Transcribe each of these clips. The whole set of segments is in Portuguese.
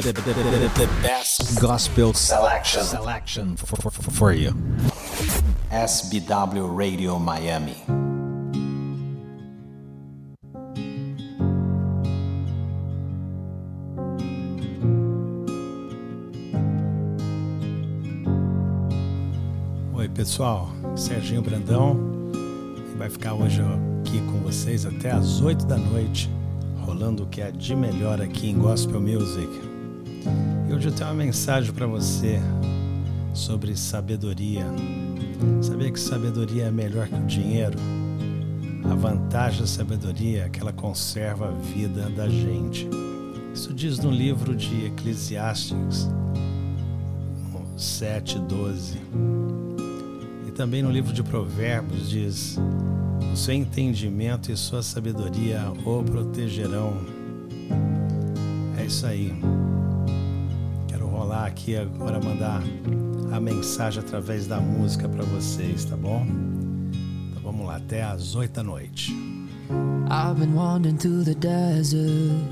the, the, the, the best gospel selection, selection for, for, for, for you. SBW Radio Miami. Oi, pessoal. Serginho Brandão vai ficar hoje aqui com vocês até as 8 da noite, rolando o que é de melhor aqui em Gospel Music. Hoje eu tenho uma mensagem para você sobre sabedoria. Sabia que sabedoria é melhor que o dinheiro? A vantagem da sabedoria é que ela conserva a vida da gente. Isso diz no livro de Eclesiastes 7:12. E também no livro de Provérbios diz: O seu entendimento e sua sabedoria o protegerão. É isso aí. Aqui agora mandar a mensagem através da música para vocês, tá bom? Então vamos lá, até às 8 da noite. I've been wandering through the desert.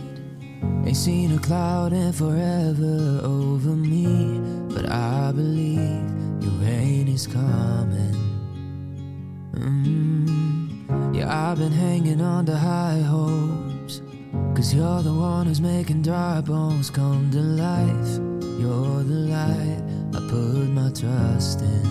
Ain't seen a cloud in forever over me. But I believe your rain is coming. Mm. Yeah, I've been hanging on to high hopes. Cause you're the one who's making dry bones come to life. You're the light I put my trust in.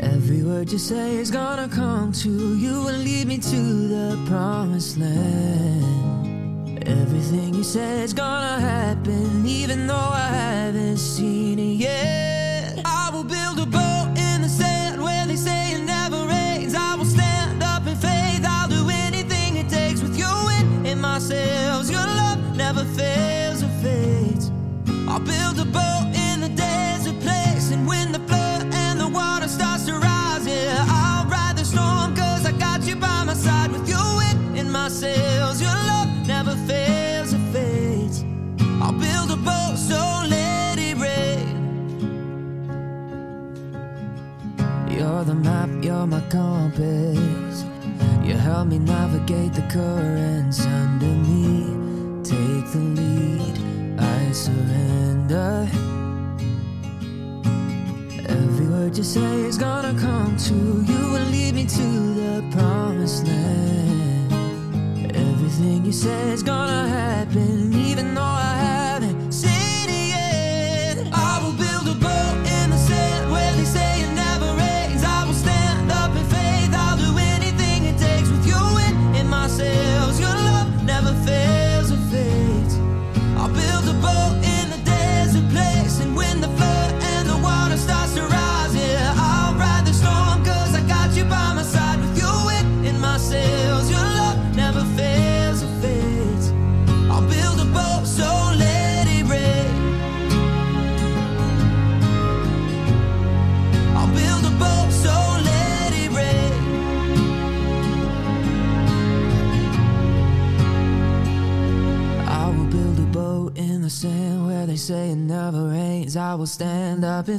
Every word you say is gonna come true. You will lead me to the promised land. Everything you say is gonna happen, even though I haven't seen it yet.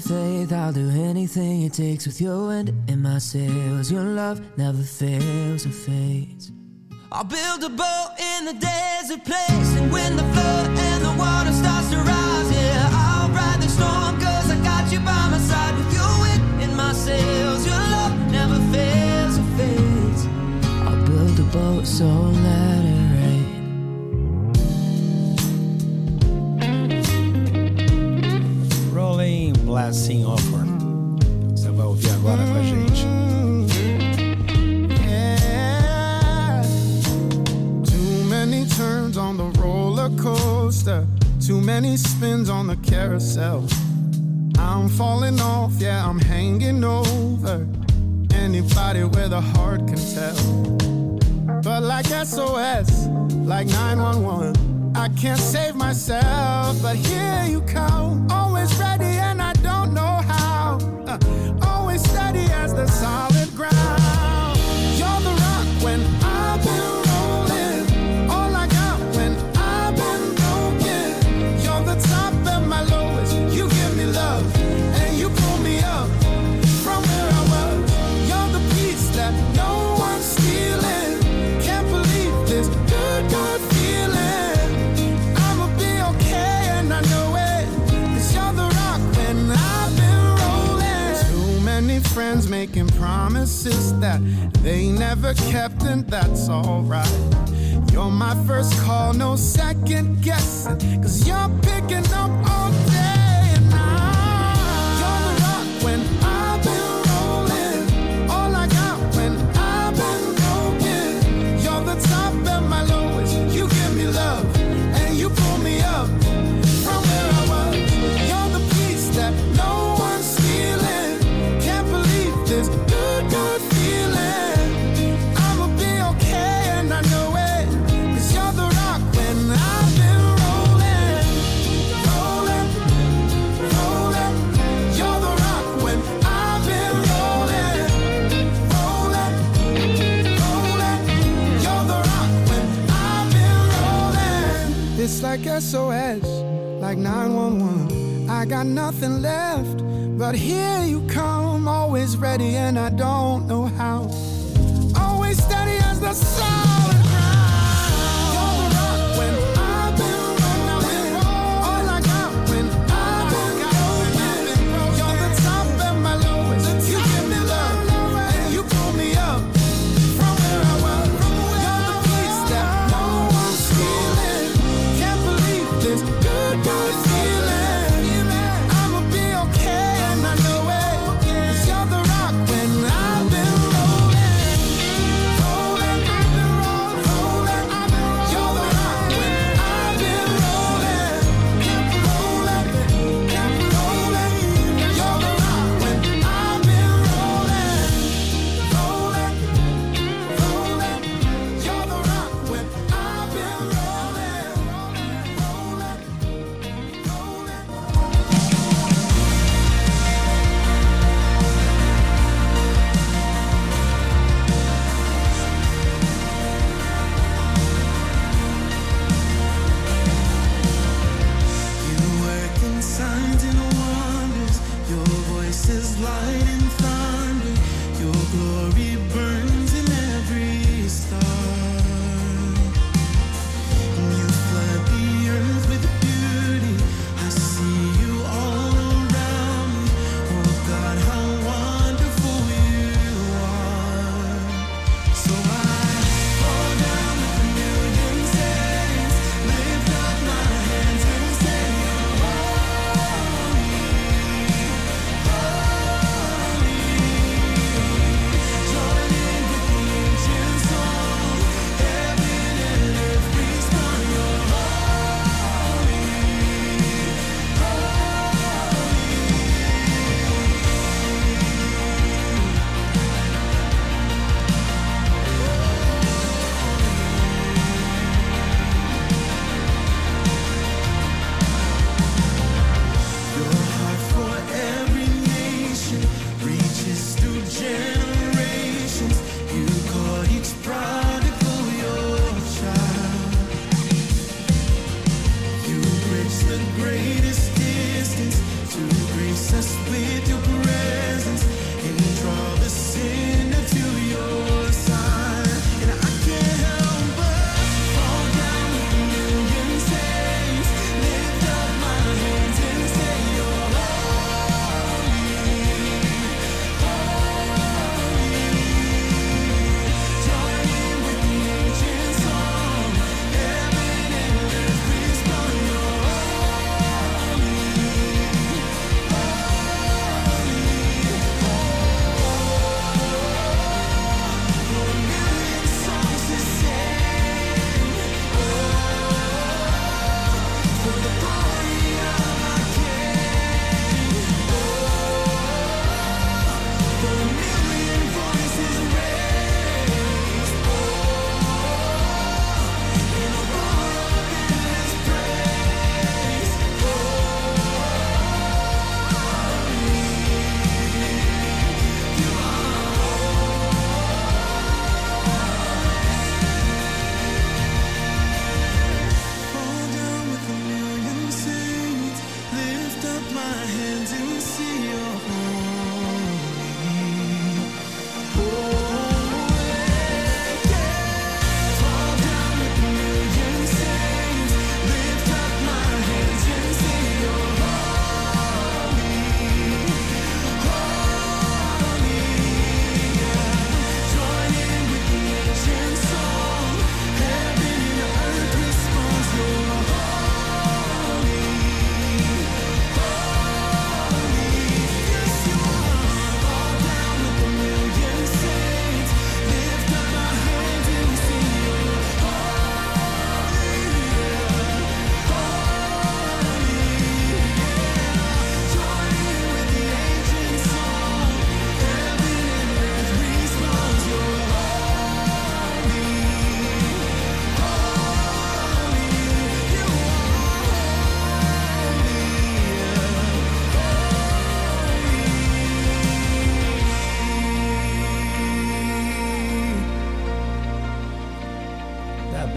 Faith. I'll do anything it takes with your wind in my sails. Your love never fails or fades. I'll build a boat in the desert place, like 911, I can't save myself, but here you come. Oh, promises that they never kept, and that's alright. You're my first call, no second guessing, cause you're picking up all. I got nothing left. But here you come, always ready, and I don't know how. Always steady as the sun.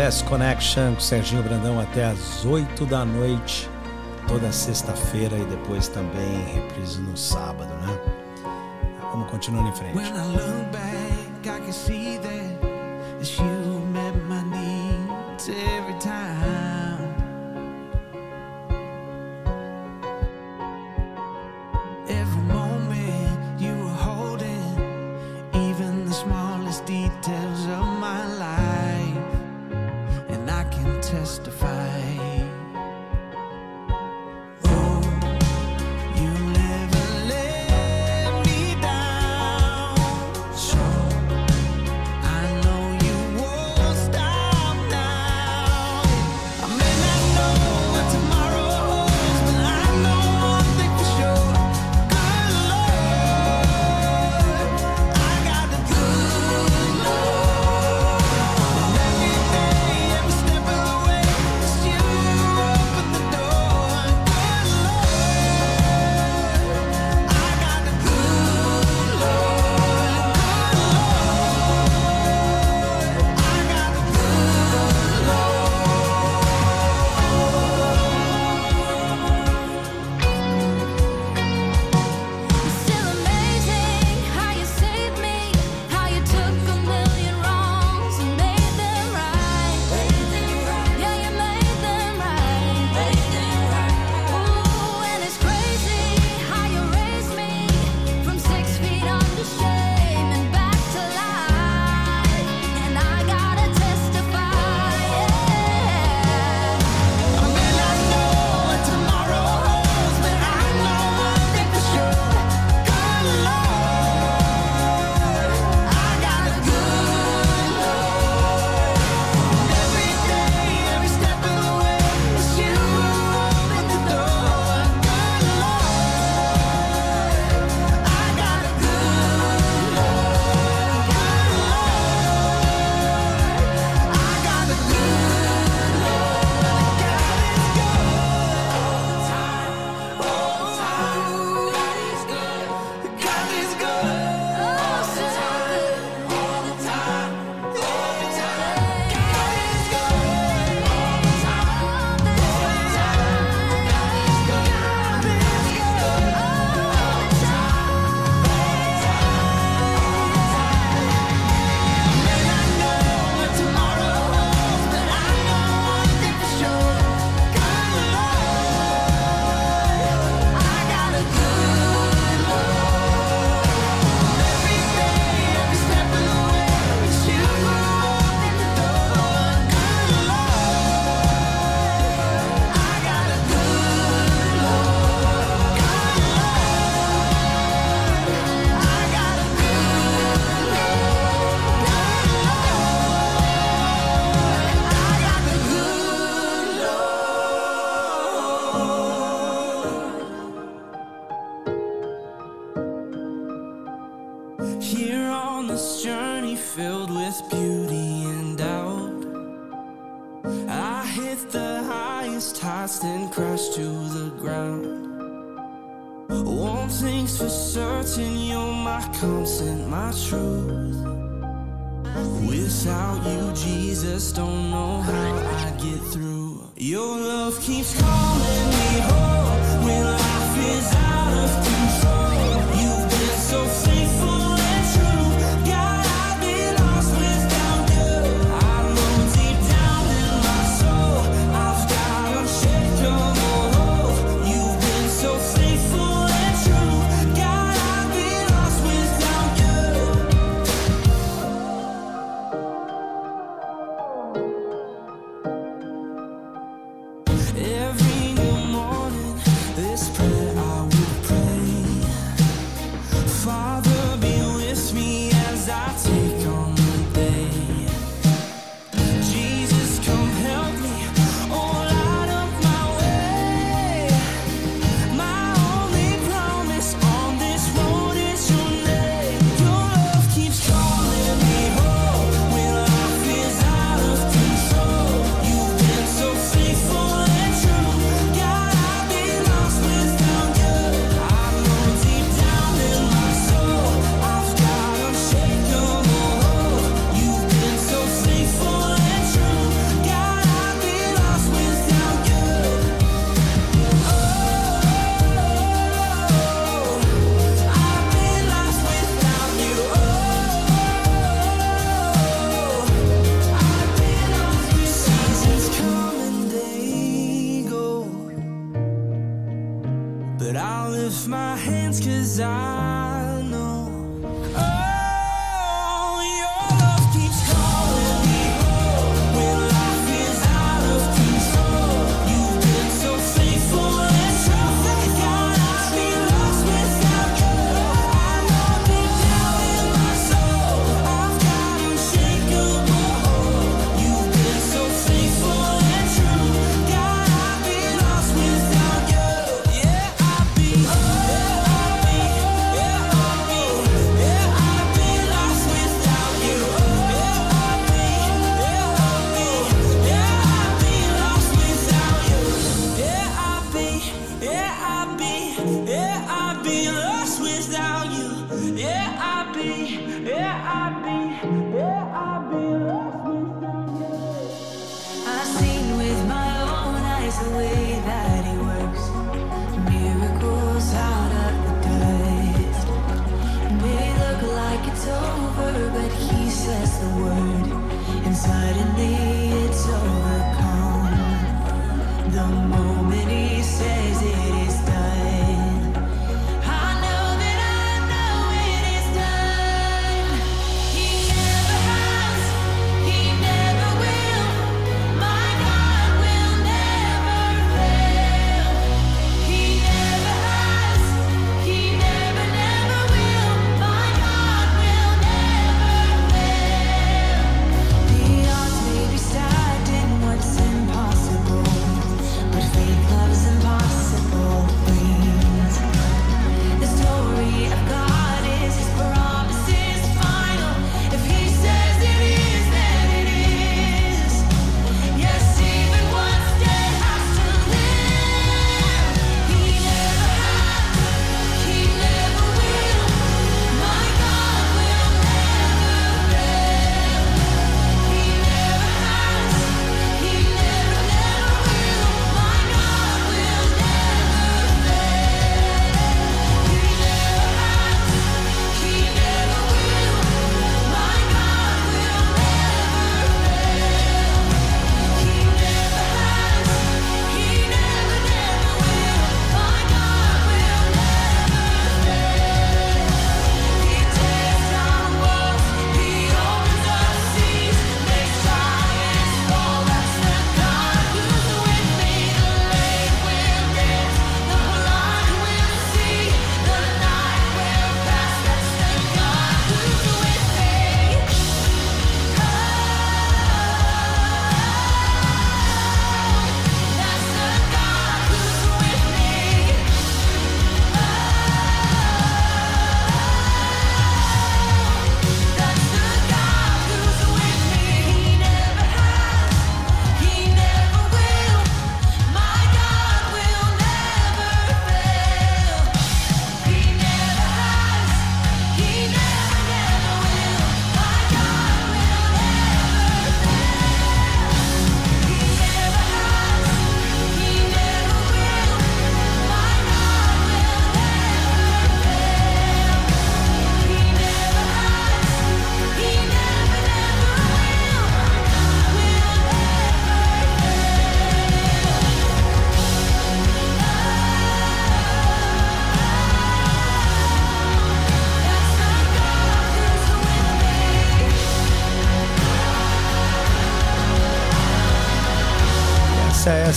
Jazz Connection com Serginho Brandão até às 8 da noite, toda sexta-feira e depois também reprise no sábado, né? Vamos continuando em frente. justify my hands cause I suddenly it's overcome. The moment he says it.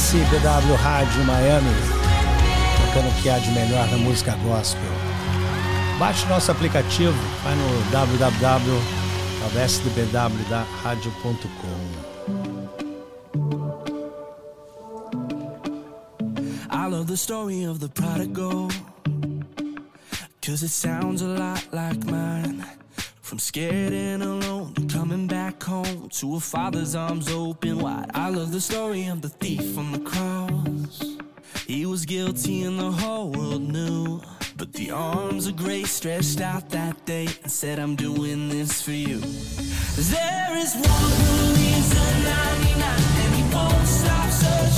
CBW Rádio Miami, tocando o que há de melhor na música gospel. Baixe nosso aplicativo, vai no www.sdbwradio.com. I love the story of the prodigal, cause it sounds a lot like mine. From scared and alone to coming back home to a father's arms open wide. I love the story of the thief on the cross. He was guilty and the whole world knew. But the arms of grace stretched out that day and said, I'm doing this for you. There is one who leaves the 99 and he won't stop searching.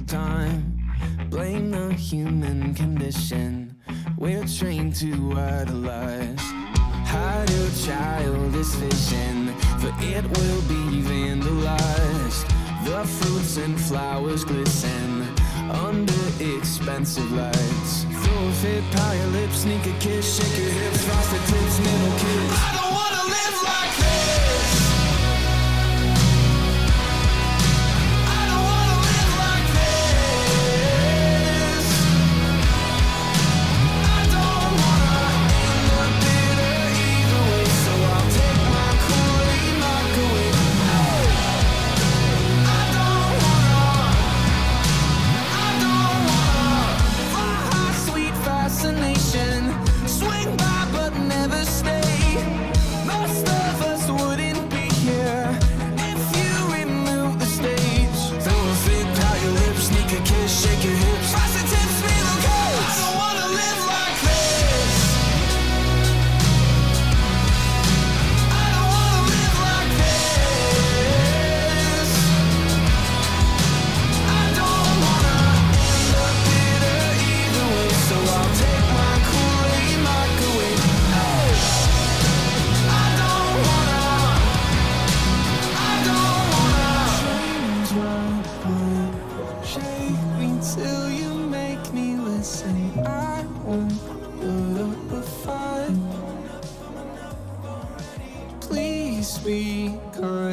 time. Blame the human condition. We're trained to idolize. Hide your childish vision, for it will be vandalized. The fruits and flowers glisten under expensive lights. Forfeit, pie your lips, sneak a kiss, shake your hips, frosted tips, middle kiss. Please be kind.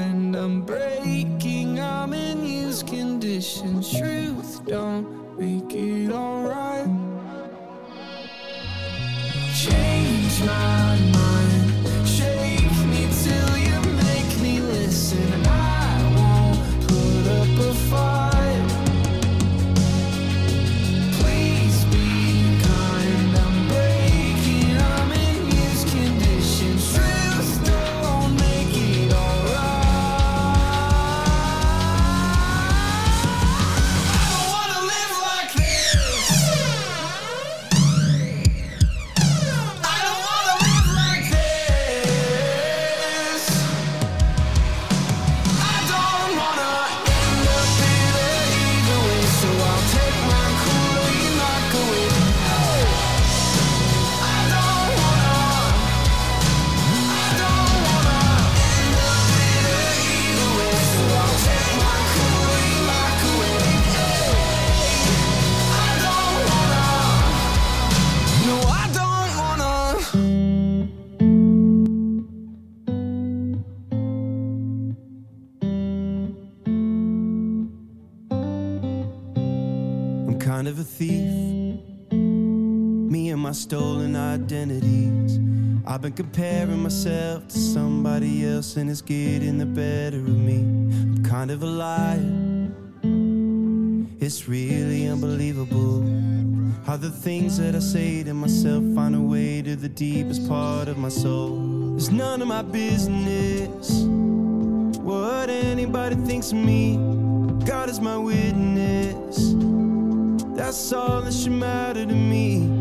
stolen identities. I've been comparing myself to somebody else, and it's getting the better of me. I'm kind of a liar. It's really unbelievable how the things that I say to myself find a way to the deepest part of my soul. It's none of my business what anybody thinks of me. God is my witness. That's all that should matter to me.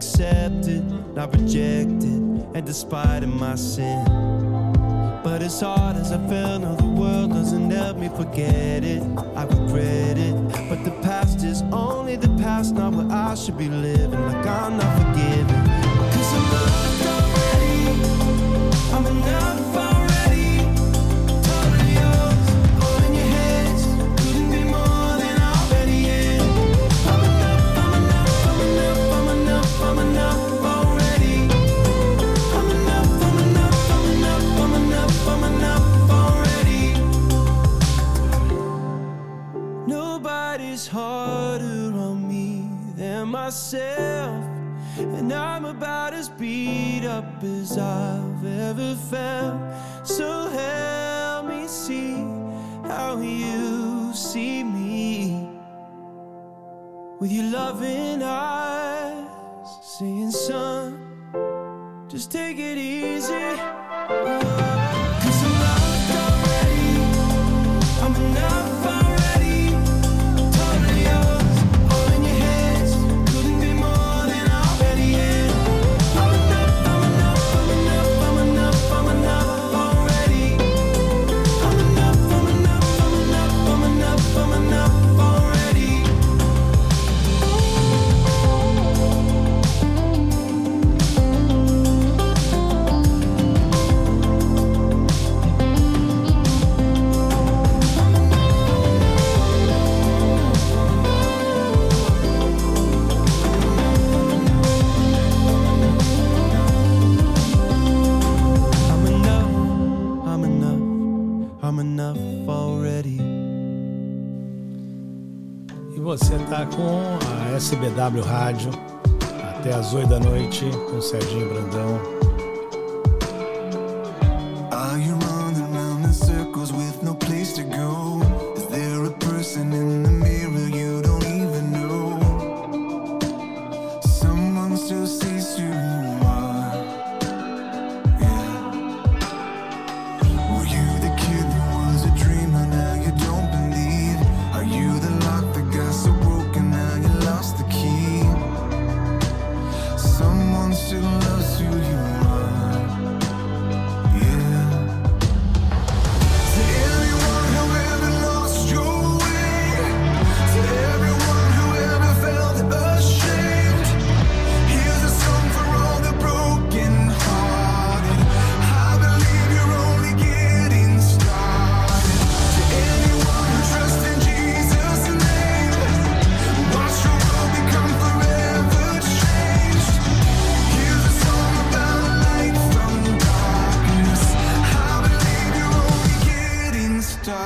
accepted, not rejected, and despite of my sin. But as hard as I feel, no, the world doesn't help me forget it. I regret it. But the past is only the past, not where I should be living. Like I'm not forgiven. Cause I'm loved already. I'm enough myself. And I'm about as beat up as I've ever felt. So help me see how you see me. With your loving eyes, saying, son, just take it easy. Cause Rádio até as 8 da noite com Serginho Brandão.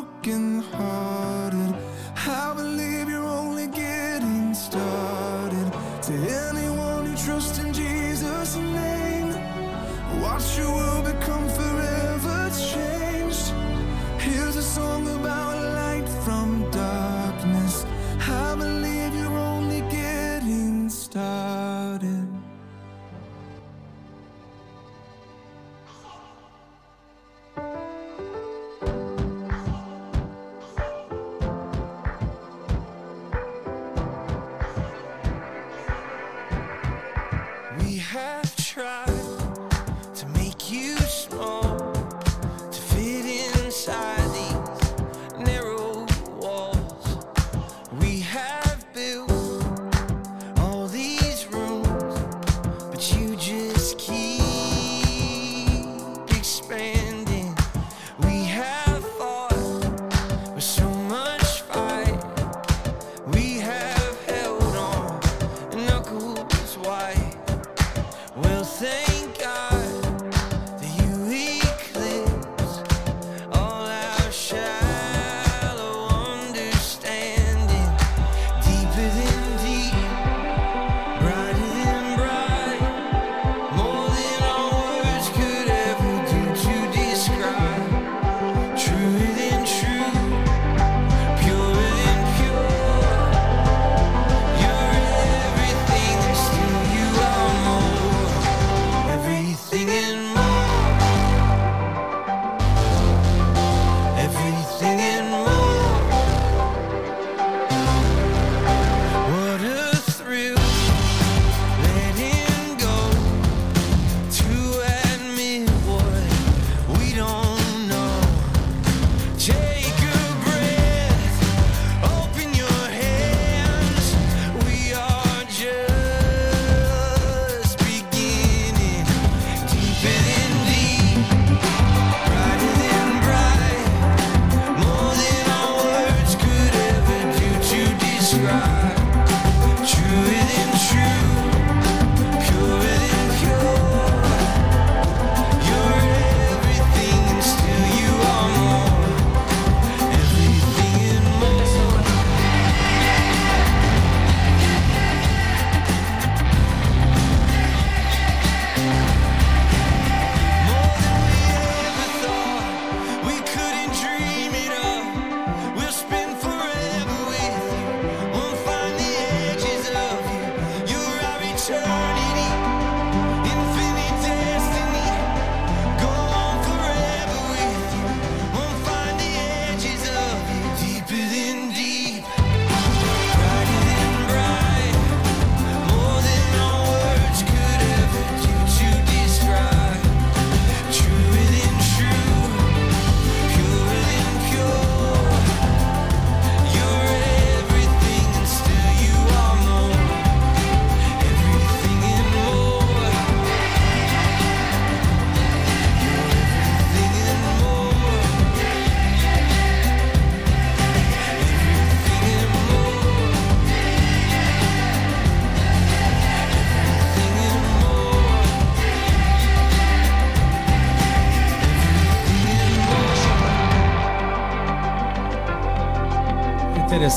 broken heart.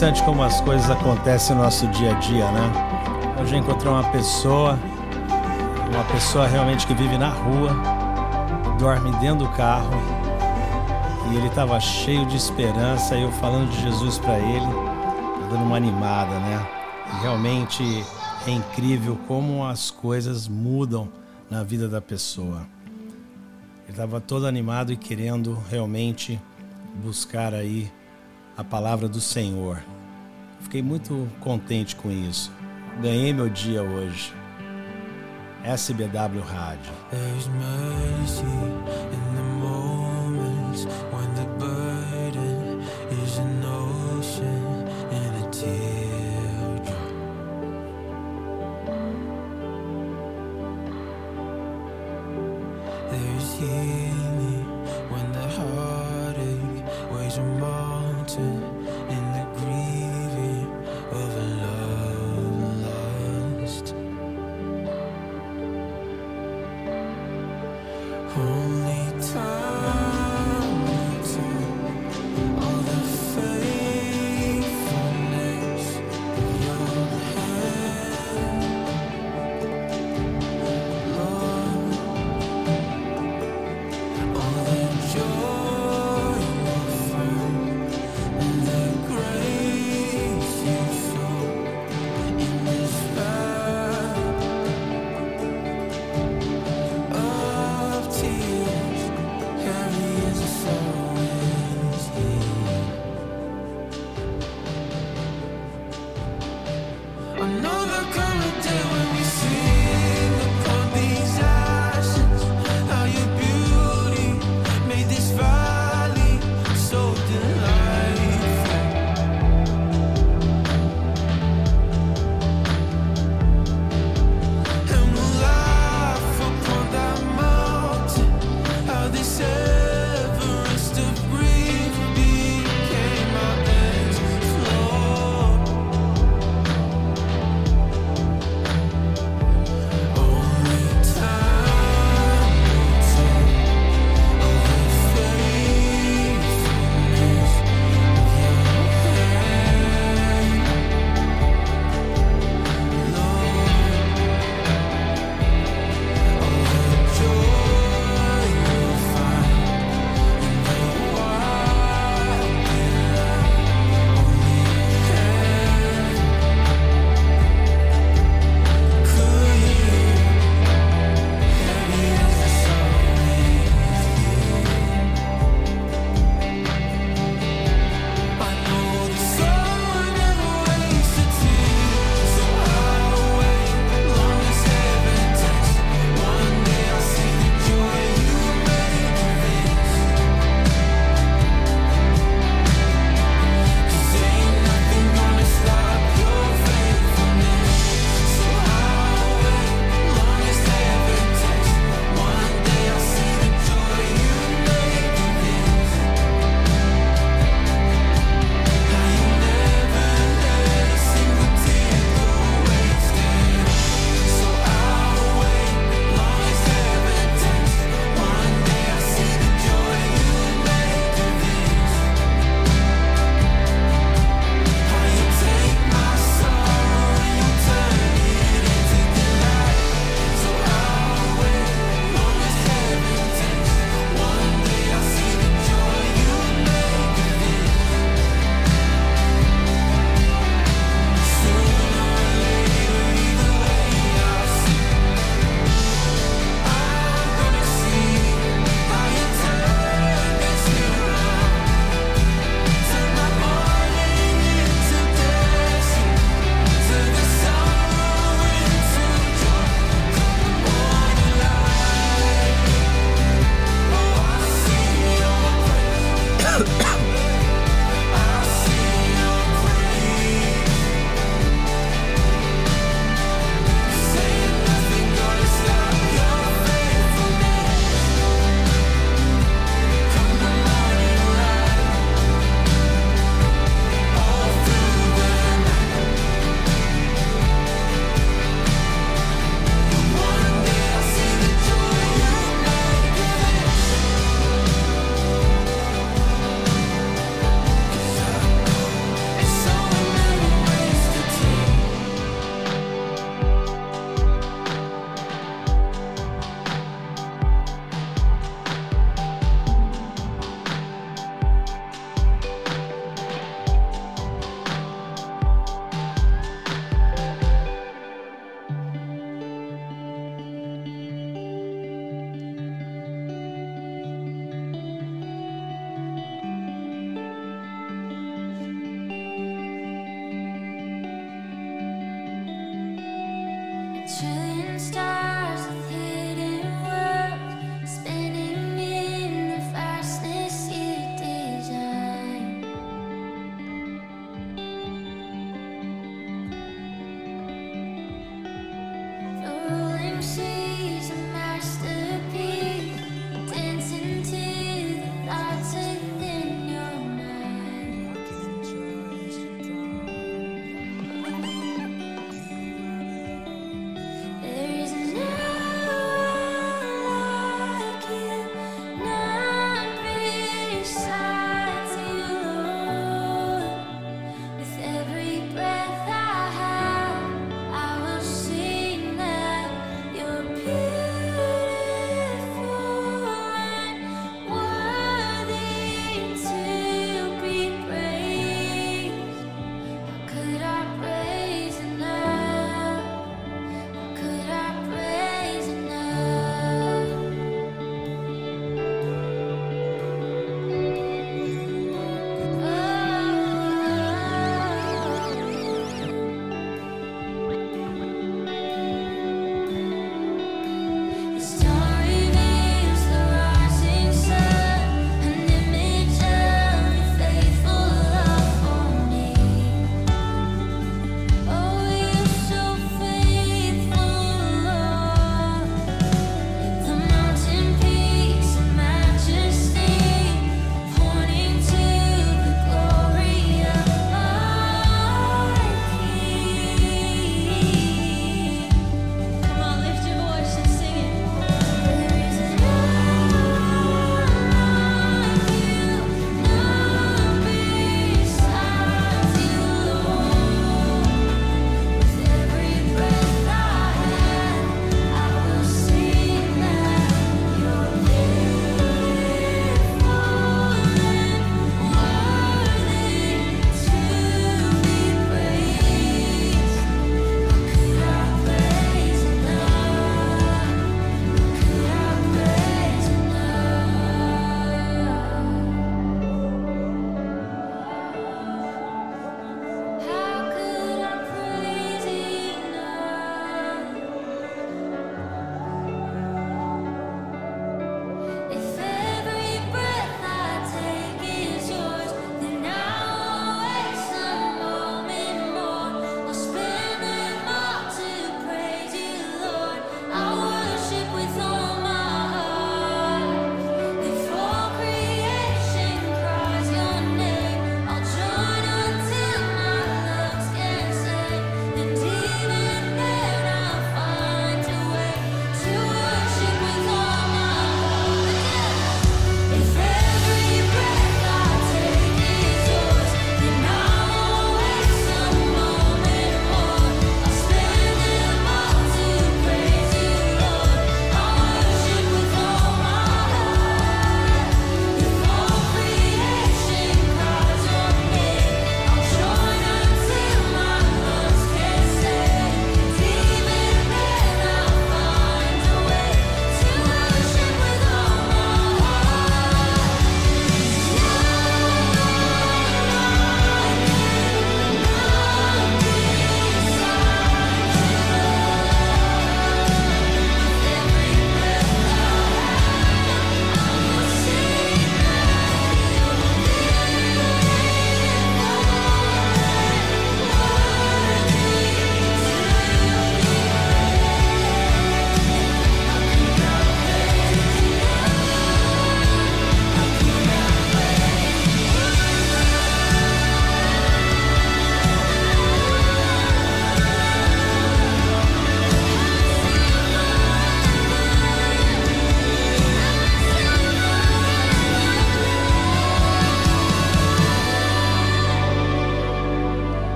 interessante como as coisas acontecem no nosso dia a dia, né? Hoje eu encontrei uma pessoa, uma pessoa realmente que vive na rua, dorme dentro do carro, e ele estava cheio de esperança, eu falando de Jesus para ele, tá dando uma animada, né? E realmente é incrível como as coisas mudam na vida da pessoa. Ele estava todo animado e querendo realmente buscar aí a palavra do Senhor. Fiquei muito contente com isso. Ganhei meu dia hoje. SBW Rádio.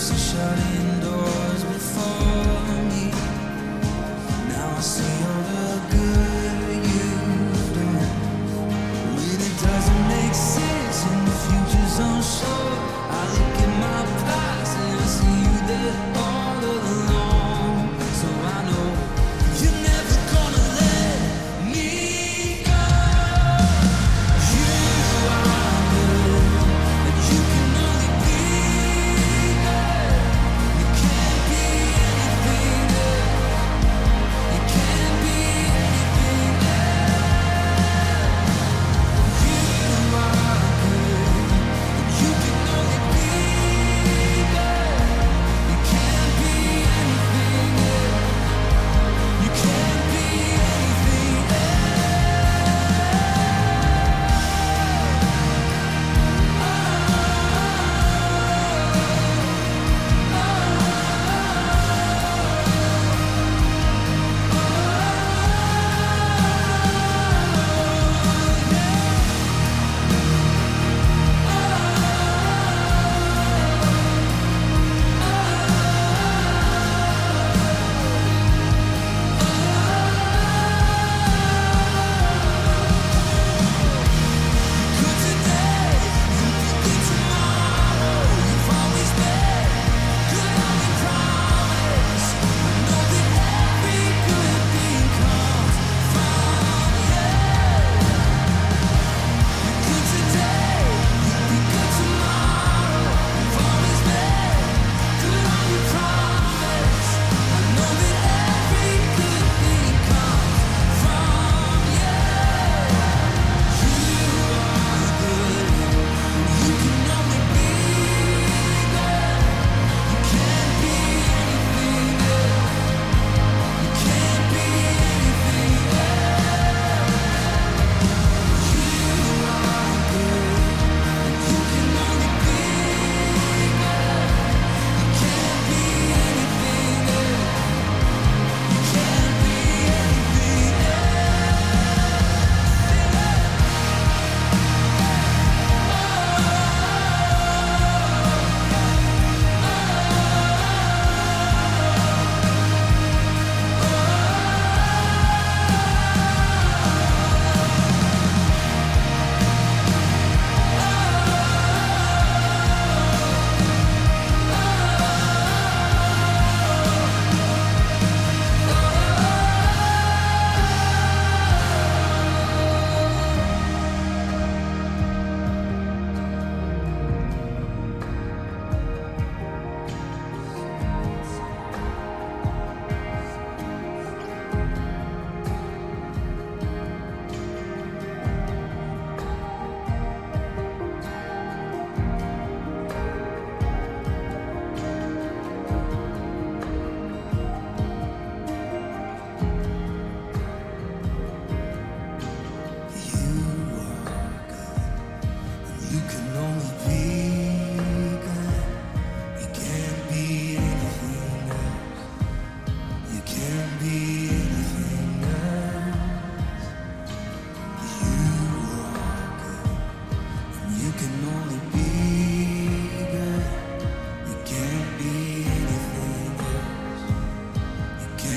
close to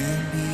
can be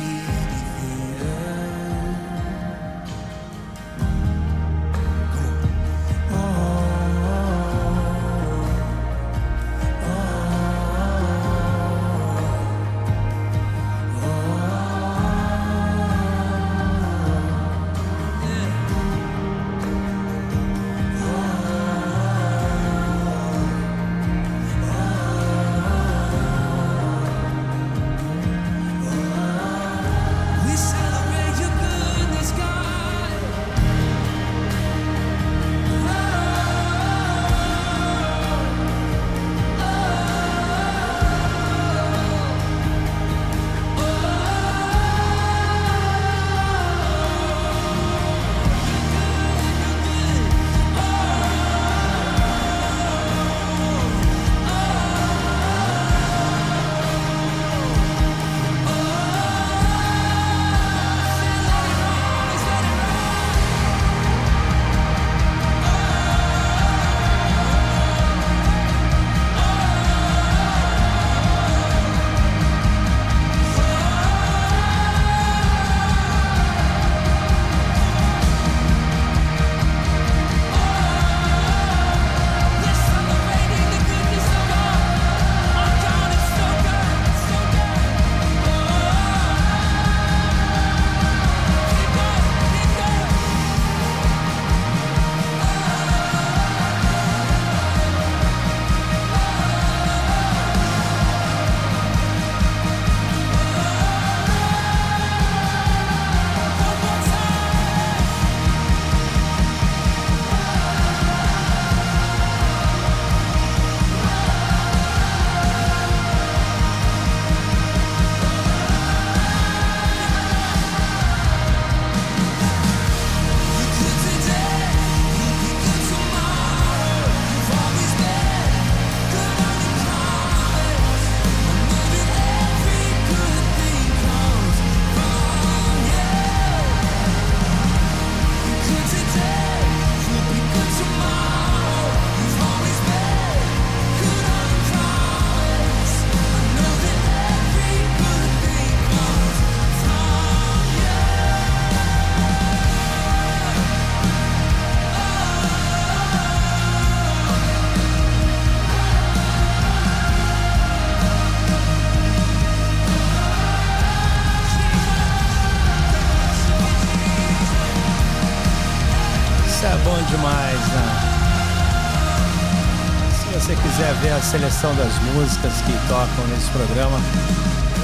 a seleção das músicas que tocam nesse programa,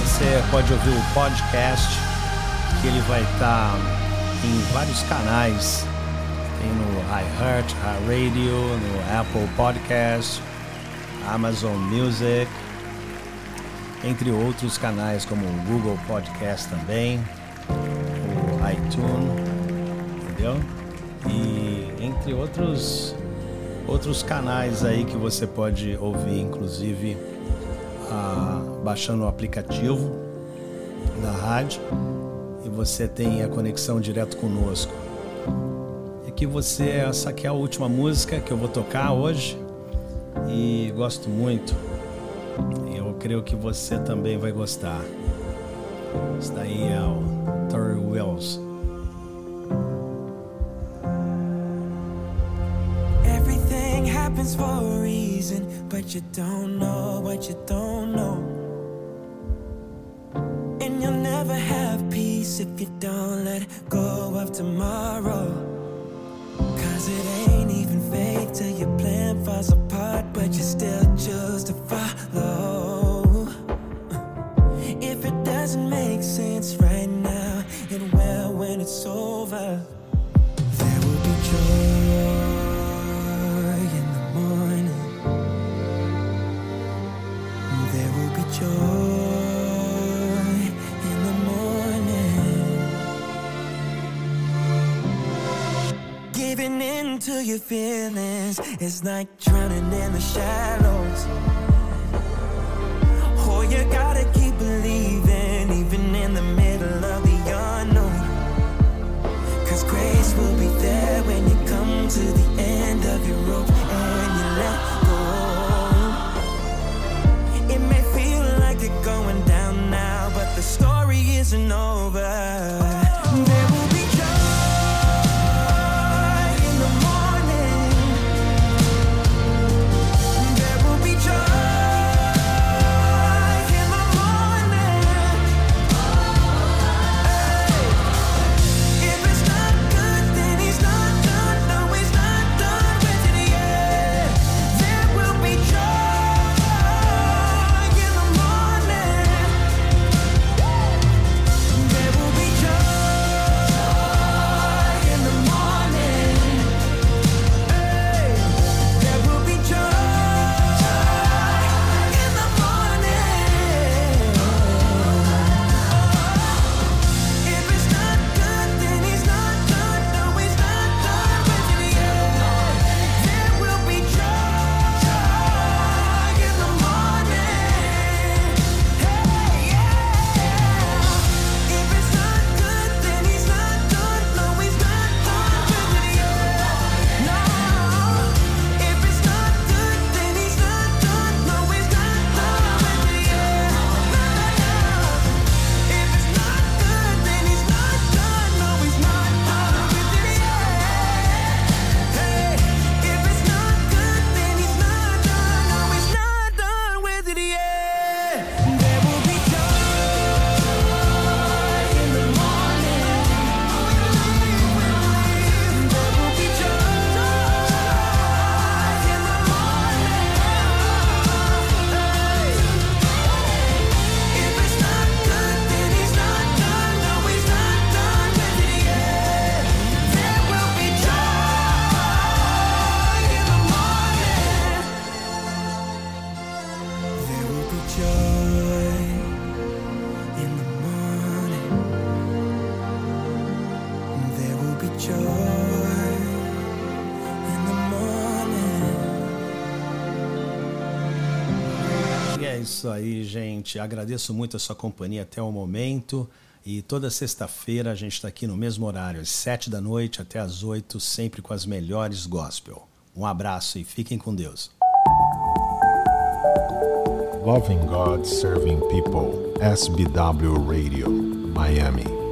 você pode ouvir o podcast, que ele vai estar em vários canais. Tem no iHeart, Radio, no Apple Podcast, Amazon Music, entre outros canais como o Google Podcast também, o iTunes, entendeu? E entre outros outros canais aí que você pode ouvir, inclusive ah, baixando o aplicativo da rádio e você tem a conexão direto conosco. E que você essa aqui é a última música que eu vou tocar hoje e gosto muito. Eu creio que você também vai gostar. Isso daí é o Tori Wells. Happens for a reason, but you don't know what you don't know. And you'll never have peace if you don't let go of tomorrow. Cause it ain't even fate till your plan falls apart, but you still choose to To your feelings It's like drowning in the shallows. Oh, you gotta keep believing, even in the middle of the unknown. Cause grace will be there when you come to the end of your rope and you let go. It may feel like you're going down now, but the story isn't over. Isso aí, gente. Agradeço muito a sua companhia até o momento. E toda sexta-feira a gente está aqui no mesmo horário, às sete da noite até às oito, sempre com as melhores gospel. Um abraço e fiquem com Deus. Loving God, Serving People, SBW Radio, Miami.